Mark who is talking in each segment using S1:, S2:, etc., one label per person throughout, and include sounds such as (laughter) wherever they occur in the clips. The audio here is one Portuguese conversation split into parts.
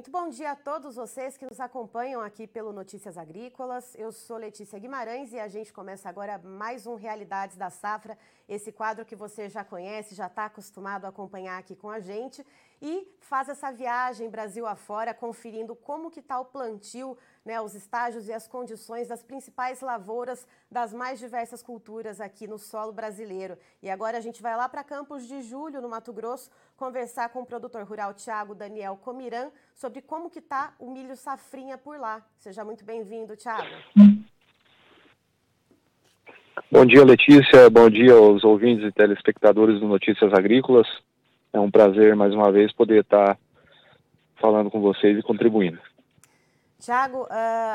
S1: Muito bom dia a todos vocês que nos acompanham aqui pelo Notícias Agrícolas. Eu sou Letícia Guimarães e a gente começa agora mais um Realidades da Safra, esse quadro que você já conhece, já está acostumado a acompanhar aqui com a gente e faz essa viagem Brasil afora, conferindo como que está o plantio, né, os estágios e as condições das principais lavouras das mais diversas culturas aqui no solo brasileiro. E agora a gente vai lá para Campos de Julho, no Mato Grosso, conversar com o produtor rural Tiago Daniel Comiran sobre como que está o milho safrinha por lá. Seja muito bem-vindo, Tiago.
S2: Bom dia, Letícia. Bom dia aos ouvintes e telespectadores do Notícias Agrícolas. É um prazer, mais uma vez, poder estar falando com vocês e contribuindo.
S1: Tiago, uh,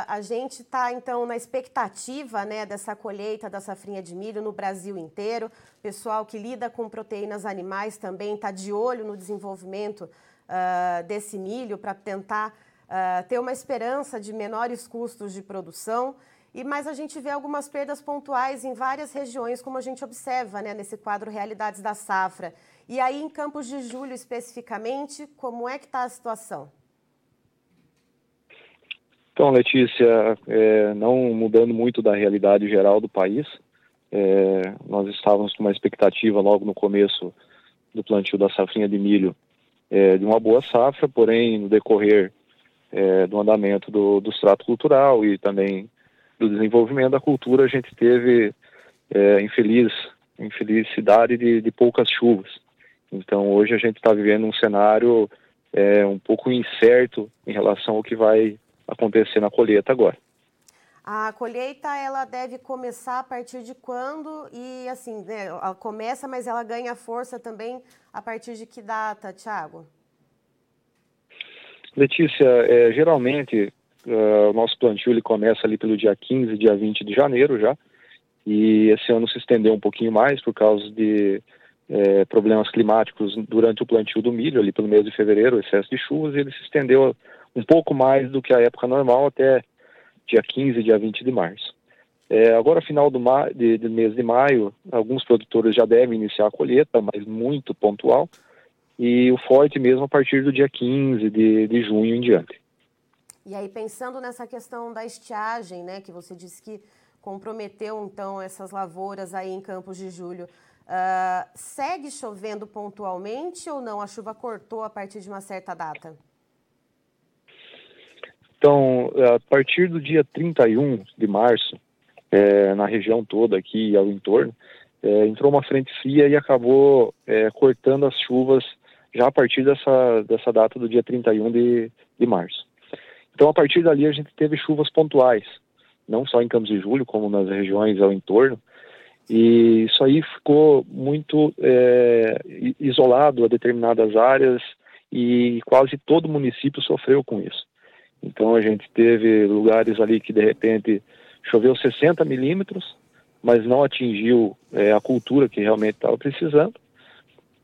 S1: a gente está então na expectativa né, dessa colheita da safrinha de milho no Brasil inteiro. O pessoal que lida com proteínas animais também está de olho no desenvolvimento uh, desse milho para tentar uh, ter uma esperança de menores custos de produção. E mas a gente vê algumas perdas pontuais em várias regiões, como a gente observa né, nesse quadro Realidades da Safra. E aí, em Campos de Julho especificamente, como é que está a situação?
S2: Então, Letícia, é, não mudando muito da realidade geral do país, é, nós estávamos com uma expectativa logo no começo do plantio da safrinha de milho é, de uma boa safra, porém, no decorrer é, do andamento do, do extrato cultural e também do desenvolvimento da cultura, a gente teve é, infeliz, infelicidade de, de poucas chuvas. Então, hoje a gente está vivendo um cenário é, um pouco incerto em relação ao que vai acontecer na colheita agora.
S1: A colheita ela deve começar a partir de quando e assim, né, ela começa, mas ela ganha força também a partir de que data, Tiago?
S2: Letícia, é, geralmente uh, o nosso plantio ele começa ali pelo dia 15, dia 20 de janeiro já, e esse ano se estendeu um pouquinho mais por causa de é, problemas climáticos durante o plantio do milho, ali pelo mês de fevereiro, excesso de chuvas, e ele se estendeu um pouco mais do que a época normal, até dia 15, dia 20 de março. É, agora, final do, de mês de maio, alguns produtores já devem iniciar a colheita, mas muito pontual, e o forte mesmo a partir do dia 15 de, de junho em diante.
S1: E aí, pensando nessa questão da estiagem, né, que você disse que comprometeu, então, essas lavouras aí em Campos de Julho, uh, segue chovendo pontualmente ou não? A chuva cortou a partir de uma certa data?
S2: Então, a partir do dia 31 de março, é, na região toda aqui e ao entorno, é, entrou uma frente fria e acabou é, cortando as chuvas já a partir dessa, dessa data do dia 31 de, de março. Então, a partir dali, a gente teve chuvas pontuais, não só em Campos de Julho, como nas regiões ao entorno, e isso aí ficou muito é, isolado a determinadas áreas e quase todo município sofreu com isso. Então a gente teve lugares ali que de repente choveu 60 milímetros, mas não atingiu é, a cultura que realmente estava precisando.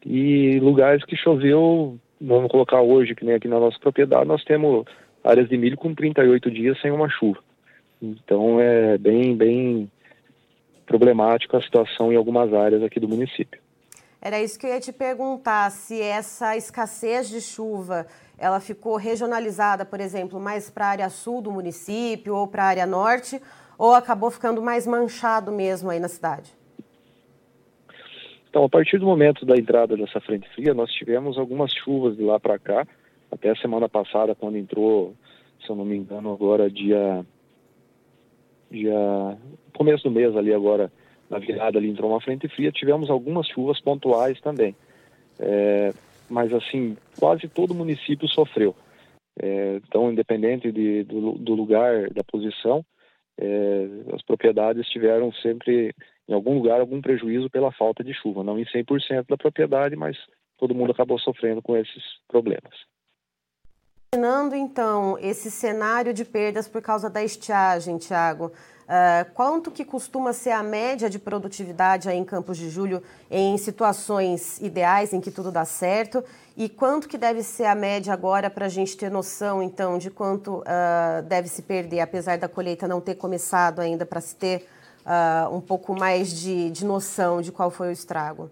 S2: E lugares que choveu, vamos colocar hoje, que nem aqui na nossa propriedade, nós temos áreas de milho com 38 dias sem uma chuva. Então é bem, bem problemático a situação em algumas áreas aqui do município.
S1: Era isso que eu ia te perguntar, se essa escassez de chuva ela ficou regionalizada, por exemplo, mais para a área sul do município ou para a área norte, ou acabou ficando mais manchado mesmo aí na cidade?
S2: Então, a partir do momento da entrada dessa frente fria, nós tivemos algumas chuvas de lá para cá, até a semana passada, quando entrou, se eu não me engano, agora dia. dia começo do mês ali, agora, na virada ali, entrou uma frente fria, tivemos algumas chuvas pontuais também. É, mas assim, quase todo município sofreu. É, então, independente de, do, do, lugar, da posição, é, as propriedades tiveram sempre, em algum lugar, algum prejuízo pela falta de chuva. Não em 100% da propriedade, mas todo mundo acabou sofrendo com esses problemas.
S1: Imaginando, então, esse cenário de perdas por causa da estiagem, Tiago, Uh, quanto que costuma ser a média de produtividade aí em Campos de Julho em situações ideais, em que tudo dá certo? E quanto que deve ser a média agora para a gente ter noção, então, de quanto uh, deve se perder, apesar da colheita não ter começado ainda, para se ter uh, um pouco mais de, de noção de qual foi o estrago?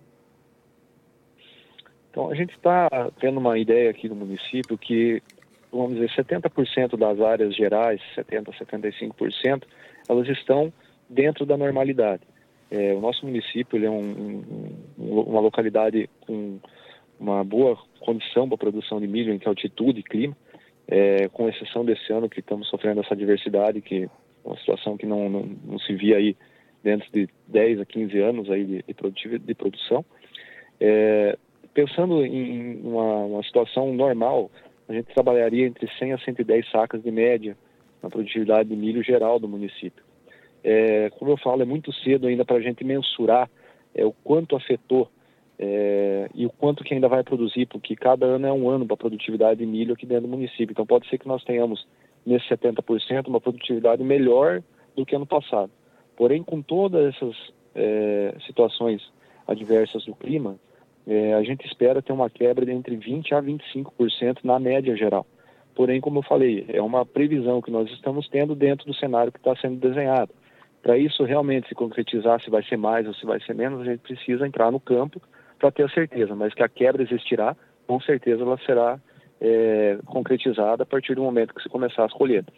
S2: Então, a gente está tendo uma ideia aqui no município que vamos dizer, 70% das áreas gerais, 70%, 75%, elas estão dentro da normalidade. É, o nosso município é um, um, uma localidade com uma boa condição para produção de milho em altitude e clima, é, com exceção desse ano que estamos sofrendo essa diversidade, que é uma situação que não, não, não, se via aí dentro de 10 a 15 anos aí de, de, de produção. É, pensando em uma, uma, situação normal, a gente trabalharia entre 100 a 110 sacas de média na produtividade de milho geral do município. É, como eu falo, é muito cedo ainda para a gente mensurar é, o quanto afetou é, e o quanto que ainda vai produzir, porque cada ano é um ano para a produtividade de milho aqui dentro do município. Então pode ser que nós tenhamos nesse 70% uma produtividade melhor do que ano passado. Porém, com todas essas é, situações adversas do clima, é, a gente espera ter uma quebra de entre 20% a 25% na média geral. Porém, como eu falei, é uma previsão que nós estamos tendo dentro do cenário que está sendo desenhado. Para isso realmente se concretizar, se vai ser mais ou se vai ser menos, a gente precisa entrar no campo para ter a certeza, mas que a quebra existirá, com certeza ela será é, concretizada a partir do momento que se começar as colheitas.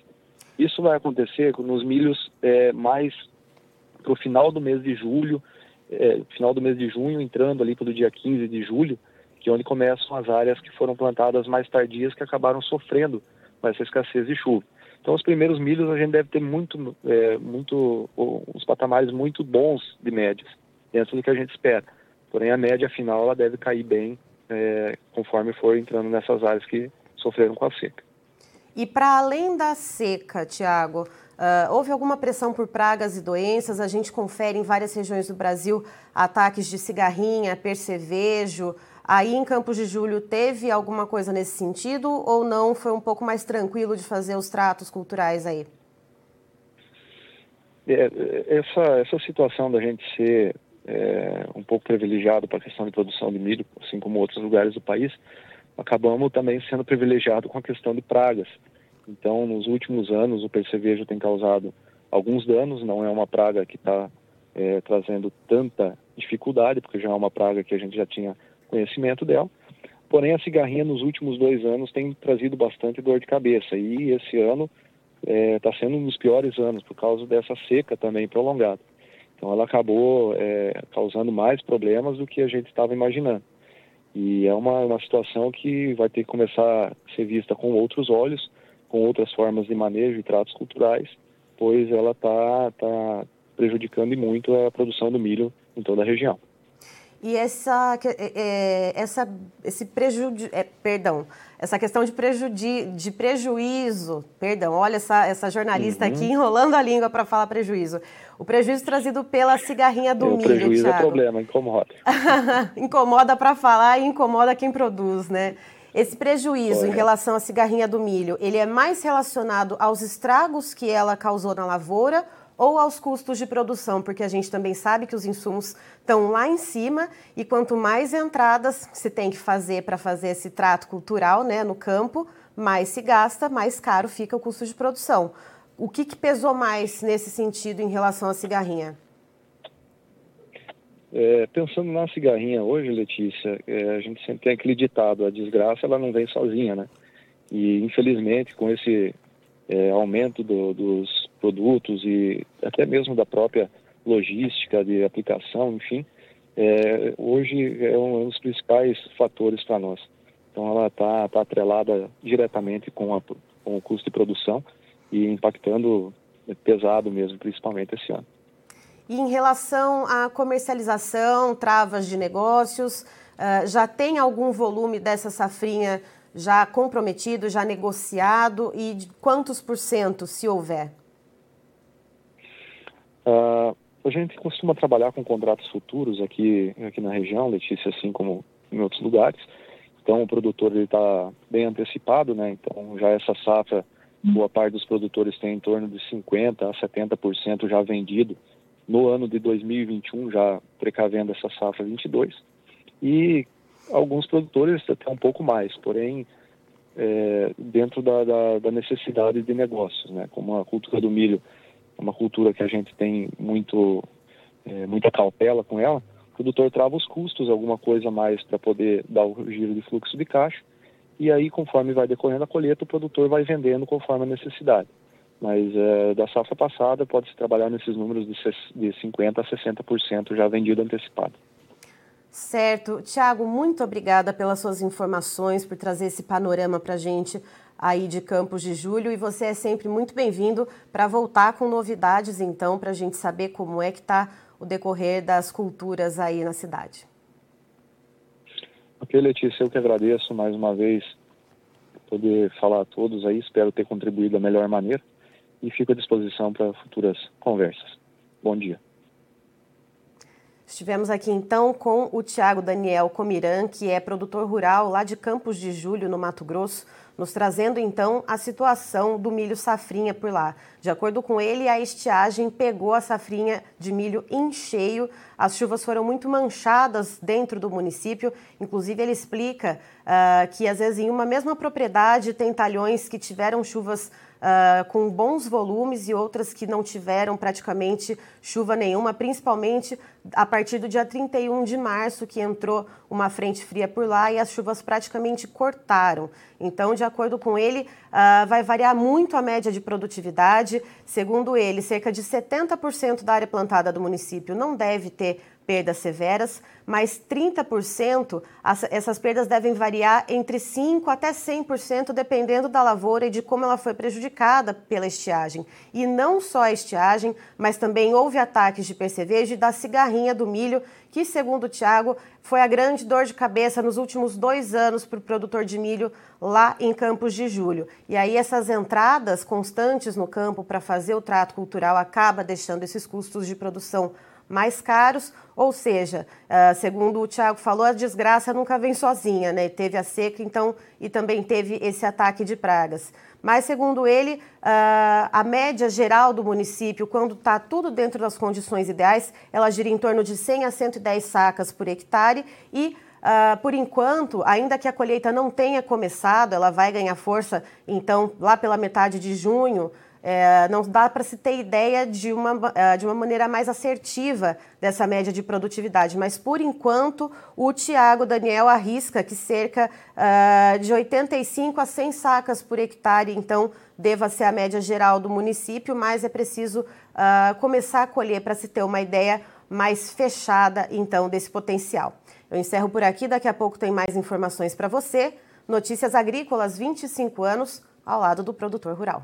S2: Isso vai acontecer nos milhos é, mais para o final do mês de julho, é, final do mês de junho, entrando ali para o dia 15 de julho, que é onde começam as áreas que foram plantadas mais tardias, que acabaram sofrendo com essa escassez de chuva. Então, os primeiros milhos a gente deve ter muito, é, muito, uns patamares muito bons de médias, dentro do que a gente espera. Porém, a média final ela deve cair bem é, conforme for entrando nessas áreas que sofreram com a seca.
S1: E para além da seca, Tiago, uh, houve alguma pressão por pragas e doenças? A gente confere em várias regiões do Brasil ataques de cigarrinha, percevejo, Aí em Campos de Julho teve alguma coisa nesse sentido ou não? Foi um pouco mais tranquilo de fazer os tratos culturais aí?
S2: É, essa, essa situação da gente ser é, um pouco privilegiado para a questão de produção de milho, assim como outros lugares do país, acabamos também sendo privilegiado com a questão de pragas. Então, nos últimos anos, o percevejo tem causado alguns danos, não é uma praga que está é, trazendo tanta dificuldade, porque já é uma praga que a gente já tinha conhecimento dela. Porém, a cigarrinha nos últimos dois anos tem trazido bastante dor de cabeça e esse ano está é, tá sendo um dos piores anos por causa dessa seca também prolongada. Então, ela acabou é, causando mais problemas do que a gente estava imaginando. E é uma, uma situação que vai ter que começar a ser vista com outros olhos, com outras formas de manejo e tratos culturais, pois ela está tá prejudicando muito a produção do milho em toda a região.
S1: E essa, é, é, essa, esse prejuízo, é, perdão, essa questão de, prejudi, de prejuízo, perdão, olha essa, essa jornalista uhum. aqui enrolando a língua para falar prejuízo. O prejuízo trazido pela cigarrinha do
S2: é,
S1: milho,
S2: prejuízo
S1: Thiago.
S2: é problema, incomoda. (laughs)
S1: incomoda para falar e incomoda quem produz, né? Esse prejuízo em relação à cigarrinha do milho, ele é mais relacionado aos estragos que ela causou na lavoura ou aos custos de produção, porque a gente também sabe que os insumos estão lá em cima e quanto mais entradas se tem que fazer para fazer esse trato cultural né, no campo, mais se gasta, mais caro fica o custo de produção. O que, que pesou mais nesse sentido em relação à cigarrinha?
S2: É, pensando na cigarrinha hoje, Letícia, é, a gente sempre tem aquele ditado, a desgraça ela não vem sozinha, né? E infelizmente com esse é, aumento do, dos produtos e até mesmo da própria logística de aplicação, enfim, é, hoje é um, dos principais fatores para nós. Então ela está tá atrelada diretamente com, a, com o custo de produção e impactando pesado mesmo, principalmente esse ano.
S1: E em relação à comercialização, travas de negócios, uh, já tem algum volume dessa safrinha já comprometido, já negociado e de quantos por cento, se houver?
S2: Uh, a gente costuma trabalhar com contratos futuros aqui, aqui na região, Letícia, assim como em outros lugares. Então, o produtor está bem antecipado, né? Então, já essa safra, boa parte dos produtores tem em torno de 50% a 70% já vendido no ano de 2021, já precavendo essa safra 22. E alguns produtores até um pouco mais, porém, é, dentro da, da, da necessidade de negócios, né? Como a cultura do milho é uma cultura que a gente tem muito é, muita cautela com ela, o produtor trava os custos, alguma coisa mais para poder dar o giro de fluxo de caixa e aí, conforme vai decorrendo a colheita, o produtor vai vendendo conforme a necessidade. Mas é, da safra passada pode-se trabalhar nesses números de, de 50% a 60% já vendido antecipado.
S1: Certo. Tiago, muito obrigada pelas suas informações, por trazer esse panorama para a gente aí de Campos de Julho. E você é sempre muito bem-vindo para voltar com novidades, então, para a gente saber como é que está o decorrer das culturas aí na cidade.
S2: Ok, Letícia, eu que agradeço mais uma vez poder falar a todos aí. Espero ter contribuído da melhor maneira e fico à disposição para futuras conversas. Bom dia.
S1: Estivemos aqui então com o Tiago Daniel Comiran, que é produtor rural lá de Campos de Julho, no Mato Grosso, nos trazendo então a situação do milho safrinha por lá. De acordo com ele, a estiagem pegou a safrinha de milho em cheio. As chuvas foram muito manchadas dentro do município. Inclusive, ele explica uh, que às vezes em uma mesma propriedade tem talhões que tiveram chuvas uh, com bons volumes e outras que não tiveram praticamente chuva nenhuma, principalmente a partir do dia 31 de março, que entrou uma frente fria por lá e as chuvas praticamente cortaram. Então, de acordo com ele, uh, vai variar muito a média de produtividade. Segundo ele, cerca de 70% da área plantada do município não deve ter perdas severas, mas 30%, essas perdas devem variar entre 5% até 100%, dependendo da lavoura e de como ela foi prejudicada pela estiagem. E não só a estiagem, mas também houve ataques de percevejo e da cigarrinha do milho, que, segundo o Tiago, foi a grande dor de cabeça nos últimos dois anos para o produtor de milho lá em Campos de Julho. E aí essas entradas constantes no campo para fazer o trato cultural acaba deixando esses custos de produção mais caros, ou seja, uh, segundo o Tiago falou, a desgraça nunca vem sozinha, né? Teve a seca, então, e também teve esse ataque de pragas. Mas, segundo ele, uh, a média geral do município, quando está tudo dentro das condições ideais, ela gira em torno de 100 a 110 sacas por hectare e Uh, por enquanto, ainda que a colheita não tenha começado, ela vai ganhar força, então, lá pela metade de junho, é, não dá para se ter ideia de uma, é, de uma maneira mais assertiva dessa média de produtividade, mas por enquanto o Tiago Daniel arrisca que cerca uh, de 85 a 100 sacas por hectare, então deva ser a média geral do município, mas é preciso uh, começar a colher para se ter uma ideia mais fechada então desse potencial. Eu encerro por aqui, daqui a pouco tem mais informações para você. Notícias Agrícolas 25 anos ao lado do produtor rural.